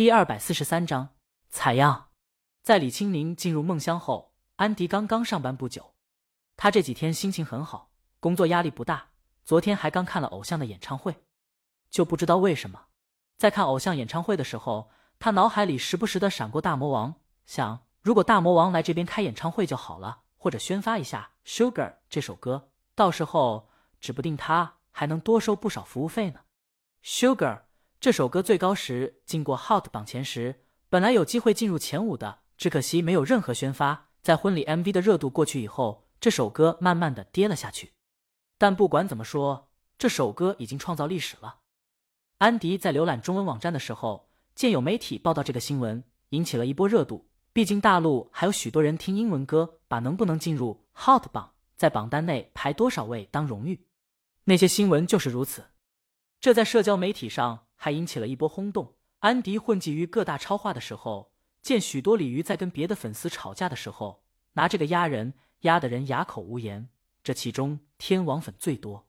第二百四十三章采样。在李清宁进入梦乡后，安迪刚刚上班不久。他这几天心情很好，工作压力不大。昨天还刚看了偶像的演唱会，就不知道为什么，在看偶像演唱会的时候，他脑海里时不时的闪过大魔王，想如果大魔王来这边开演唱会就好了，或者宣发一下《Sugar》这首歌，到时候指不定他还能多收不少服务费呢。《Sugar》这首歌最高时进过 Hot 榜前十，本来有机会进入前五的，只可惜没有任何宣发。在婚礼 MV 的热度过去以后，这首歌慢慢的跌了下去。但不管怎么说，这首歌已经创造历史了。安迪在浏览中文网站的时候，见有媒体报道这个新闻，引起了一波热度。毕竟大陆还有许多人听英文歌，把能不能进入 Hot 榜，在榜单内排多少位当荣誉。那些新闻就是如此。这在社交媒体上还引起了一波轰动。安迪混迹于各大超话的时候，见许多鲤鱼在跟别的粉丝吵架的时候，拿这个压人，压得人哑口无言。这其中天王粉最多，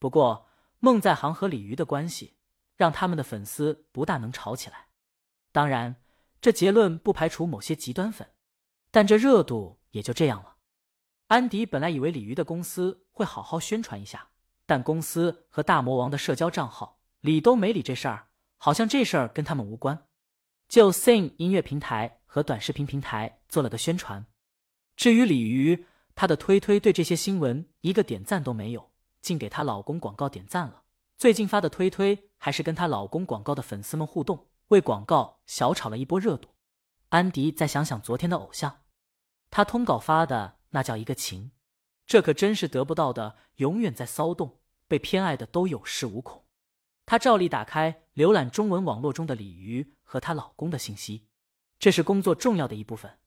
不过孟在行和鲤鱼的关系让他们的粉丝不大能吵起来。当然，这结论不排除某些极端粉，但这热度也就这样了。安迪本来以为鲤鱼的公司会好好宣传一下，但公司和大魔王的社交账号理都没理这事儿，好像这事儿跟他们无关。就 Sing 音乐平台和短视频平台做了个宣传。至于鲤鱼。她的推推对这些新闻一个点赞都没有，竟给她老公广告点赞了。最近发的推推还是跟她老公广告的粉丝们互动，为广告小炒了一波热度。安迪再想想昨天的偶像，他通稿发的那叫一个勤，这可真是得不到的永远在骚动，被偏爱的都有恃无恐。她照例打开浏览中文网络中的鲤鱼和她老公的信息，这是工作重要的一部分。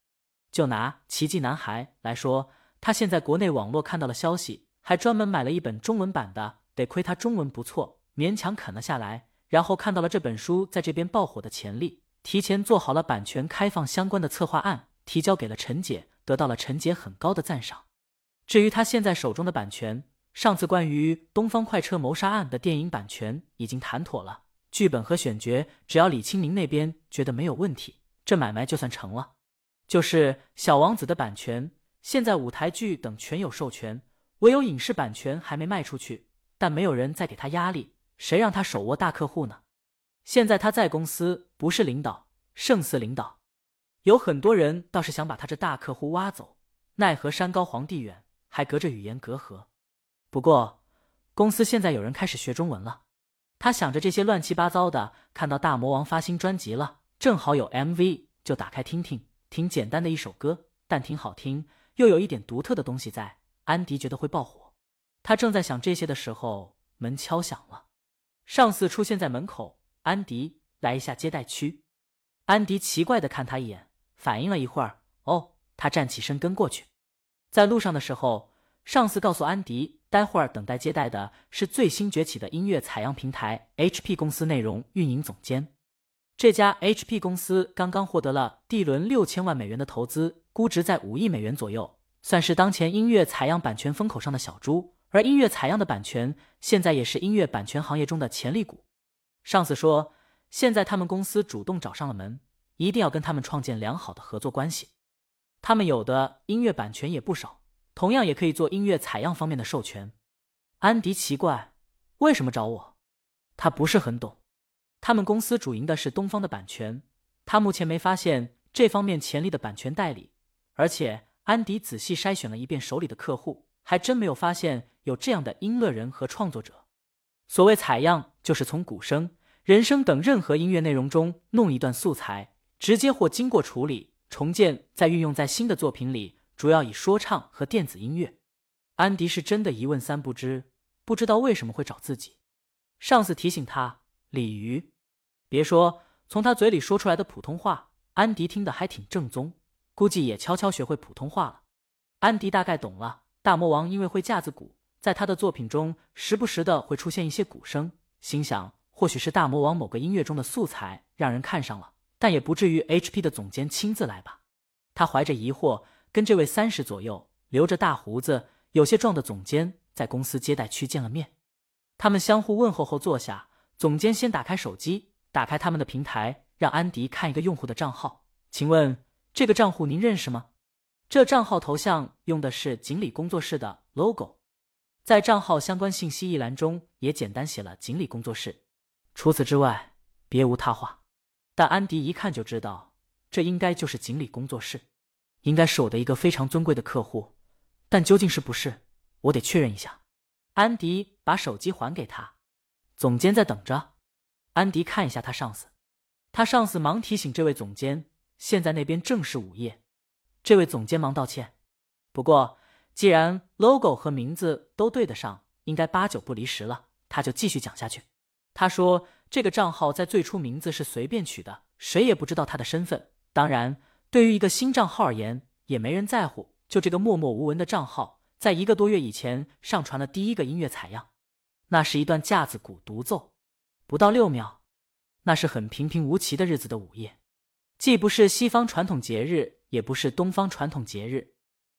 就拿奇迹男孩来说。他现在国内网络看到了消息，还专门买了一本中文版的，得亏他中文不错，勉强啃了下来。然后看到了这本书在这边爆火的潜力，提前做好了版权开放相关的策划案，提交给了陈姐，得到了陈姐很高的赞赏。至于他现在手中的版权，上次关于《东方快车谋杀案》的电影版权已经谈妥了，剧本和选角只要李清明那边觉得没有问题，这买卖就算成了。就是《小王子》的版权。现在舞台剧等全有授权，唯有影视版权还没卖出去，但没有人再给他压力，谁让他手握大客户呢？现在他在公司不是领导，胜似领导，有很多人倒是想把他这大客户挖走，奈何山高皇帝远，还隔着语言隔阂。不过公司现在有人开始学中文了，他想着这些乱七八糟的，看到大魔王发新专辑了，正好有 MV，就打开听听，挺简单的一首歌，但挺好听。又有一点独特的东西在，安迪觉得会爆火。他正在想这些的时候，门敲响了，上司出现在门口。安迪，来一下接待区。安迪奇怪的看他一眼，反应了一会儿，哦，他站起身跟过去。在路上的时候，上司告诉安迪，待会儿等待接待的是最新崛起的音乐采样平台 HP 公司内容运营总监。这家 HP 公司刚刚获得了 D 轮六千万美元的投资。估值在五亿美元左右，算是当前音乐采样版权风口上的小猪。而音乐采样的版权现在也是音乐版权行业中的潜力股。上司说，现在他们公司主动找上了门，一定要跟他们创建良好的合作关系。他们有的音乐版权也不少，同样也可以做音乐采样方面的授权。安迪奇怪，为什么找我？他不是很懂。他们公司主营的是东方的版权，他目前没发现这方面潜力的版权代理。而且安迪仔细筛选了一遍手里的客户，还真没有发现有这样的音乐人和创作者。所谓采样，就是从鼓声、人声等任何音乐内容中弄一段素材，直接或经过处理重建，再运用在新的作品里，主要以说唱和电子音乐。安迪是真的一问三不知，不知道为什么会找自己。上司提醒他：“鲤鱼，别说从他嘴里说出来的普通话，安迪听得还挺正宗。”估计也悄悄学会普通话了。安迪大概懂了，大魔王因为会架子鼓，在他的作品中时不时的会出现一些鼓声，心想或许是大魔王某个音乐中的素材让人看上了，但也不至于 HP 的总监亲自来吧？他怀着疑惑，跟这位三十左右、留着大胡子、有些壮的总监在公司接待区见了面。他们相互问候后坐下，总监先打开手机，打开他们的平台，让安迪看一个用户的账号，请问这个账户您认识吗？这账号头像用的是锦鲤工作室的 logo，在账号相关信息一栏中也简单写了锦鲤工作室，除此之外别无他话。但安迪一看就知道，这应该就是锦鲤工作室，应该是我的一个非常尊贵的客户，但究竟是不是，我得确认一下。安迪把手机还给他，总监在等着。安迪看一下他上司。他上司忙提醒这位总监：“现在那边正是午夜。”这位总监忙道歉。不过，既然 logo 和名字都对得上，应该八九不离十了。他就继续讲下去。他说：“这个账号在最初名字是随便取的，谁也不知道他的身份。当然，对于一个新账号而言，也没人在乎。就这个默默无闻的账号，在一个多月以前上传了第一个音乐采样，那是一段架子鼓独奏，不到六秒。”那是很平平无奇的日子的午夜，既不是西方传统节日，也不是东方传统节日。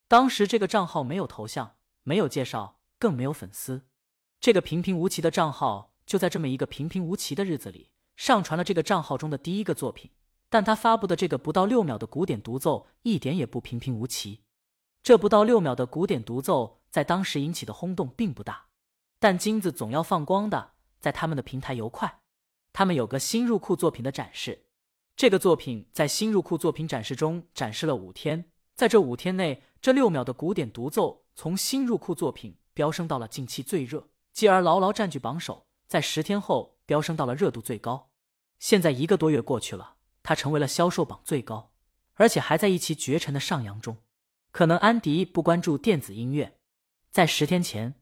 当时这个账号没有头像，没有介绍，更没有粉丝。这个平平无奇的账号就在这么一个平平无奇的日子里上传了这个账号中的第一个作品。但他发布的这个不到六秒的古典独奏一点也不平平无奇。这不到六秒的古典独奏在当时引起的轰动并不大，但金子总要放光的，在他们的平台游快。他们有个新入库作品的展示，这个作品在新入库作品展示中展示了五天，在这五天内，这六秒的古典独奏从新入库作品飙升到了近期最热，继而牢牢占据榜首，在十天后飙升到了热度最高。现在一个多月过去了，它成为了销售榜最高，而且还在一骑绝尘的上扬中。可能安迪不关注电子音乐，在十天前，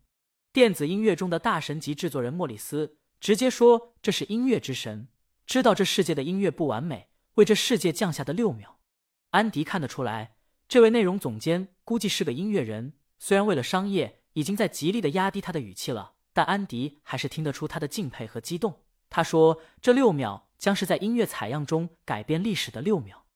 电子音乐中的大神级制作人莫里斯。直接说这是音乐之神，知道这世界的音乐不完美，为这世界降下的六秒。安迪看得出来，这位内容总监估计是个音乐人。虽然为了商业，已经在极力的压低他的语气了，但安迪还是听得出他的敬佩和激动。他说：“这六秒将是在音乐采样中改变历史的六秒。”